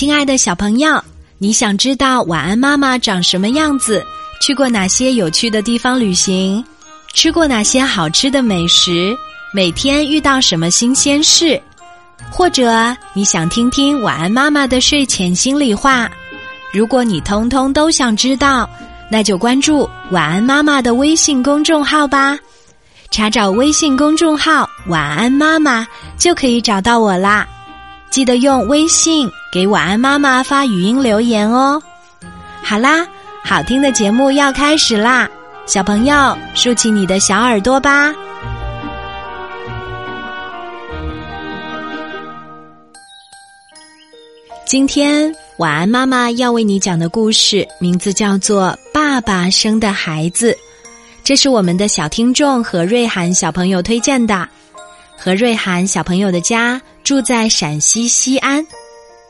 亲爱的小朋友，你想知道晚安妈妈长什么样子？去过哪些有趣的地方旅行？吃过哪些好吃的美食？每天遇到什么新鲜事？或者你想听听晚安妈妈的睡前心里话？如果你通通都想知道，那就关注晚安妈妈的微信公众号吧。查找微信公众号“晚安妈妈”就可以找到我啦。记得用微信给晚安妈妈发语音留言哦。好啦，好听的节目要开始啦，小朋友竖起你的小耳朵吧。今天晚安妈妈要为你讲的故事名字叫做《爸爸生的孩子》，这是我们的小听众何瑞涵小朋友推荐的。何瑞涵小朋友的家住在陕西西安，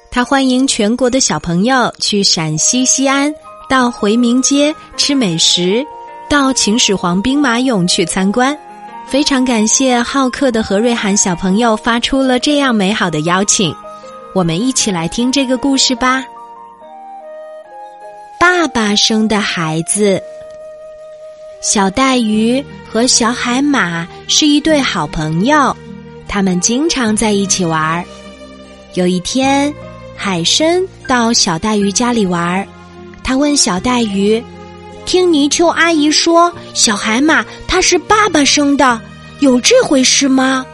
他欢迎全国的小朋友去陕西西安到回民街吃美食，到秦始皇兵马俑去参观。非常感谢好客的何瑞涵小朋友发出了这样美好的邀请。我们一起来听这个故事吧。爸爸生的孩子，小带鱼和小海马是一对好朋友，他们经常在一起玩儿。有一天，海参到小带鱼家里玩儿，他问小带鱼：“听泥鳅阿姨说，小海马它是爸爸生的，有这回事吗？”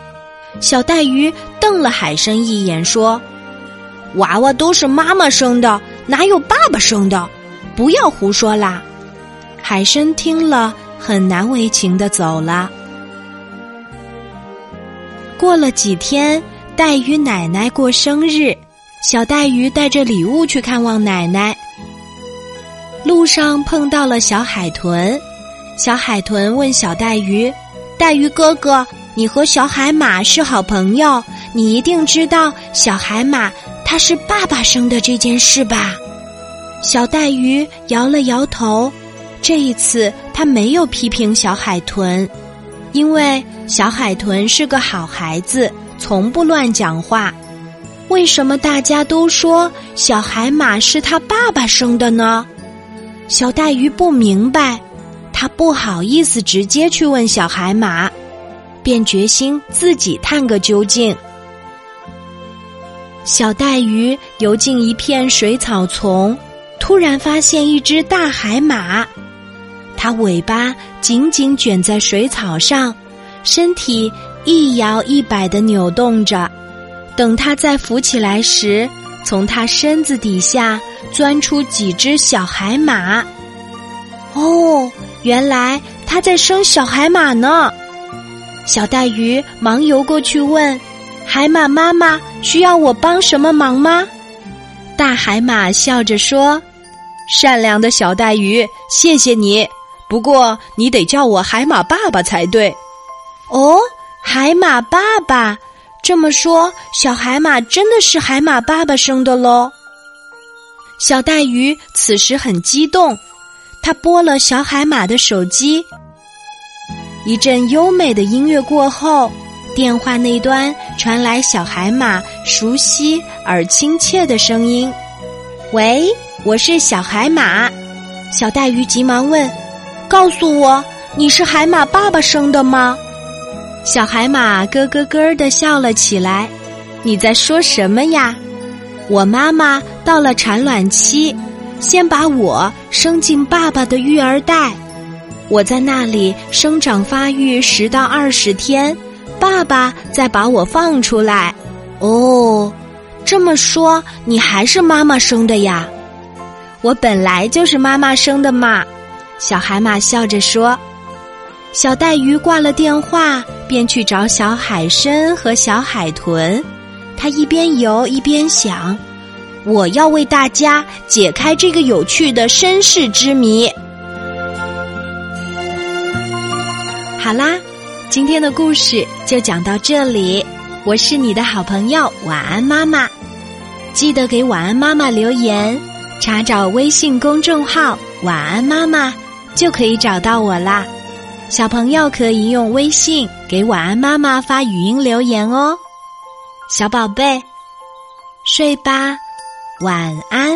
小带鱼瞪了海参一眼，说。娃娃都是妈妈生的，哪有爸爸生的？不要胡说啦！海参听了很难为情的走了。过了几天，带鱼奶奶过生日，小带鱼带着礼物去看望奶奶。路上碰到了小海豚，小海豚问小带鱼：“带鱼哥哥，你和小海马是好朋友，你一定知道小海马。”他是爸爸生的这件事吧？小带鱼摇了摇头。这一次，他没有批评小海豚，因为小海豚是个好孩子，从不乱讲话。为什么大家都说小海马是他爸爸生的呢？小带鱼不明白，他不好意思直接去问小海马，便决心自己探个究竟。小带鱼游进一片水草丛，突然发现一只大海马，它尾巴紧紧卷在水草上，身体一摇一摆的扭动着。等它再浮起来时，从它身子底下钻出几只小海马。哦，原来它在生小海马呢！小带鱼忙游过去问。海马妈妈需要我帮什么忙吗？大海马笑着说：“善良的小带鱼，谢谢你。不过你得叫我海马爸爸才对。”哦，海马爸爸这么说，小海马真的是海马爸爸生的喽。小带鱼此时很激动，他拨了小海马的手机。一阵优美的音乐过后。电话那端传来小海马熟悉而亲切的声音：“喂，我是小海马。”小带鱼急忙问：“告诉我，你是海马爸爸生的吗？”小海马咯咯咯的笑了起来：“你在说什么呀？我妈妈到了产卵期，先把我生进爸爸的育儿袋，我在那里生长发育十到二十天。”爸爸再把我放出来，哦，这么说你还是妈妈生的呀？我本来就是妈妈生的嘛。小海马笑着说。小带鱼挂了电话，便去找小海参和小海豚。他一边游一边想：我要为大家解开这个有趣的身世之谜。好啦。今天的故事就讲到这里，我是你的好朋友晚安妈妈，记得给晚安妈妈留言，查找微信公众号晚安妈妈就可以找到我啦。小朋友可以用微信给晚安妈妈发语音留言哦。小宝贝睡吧晚安。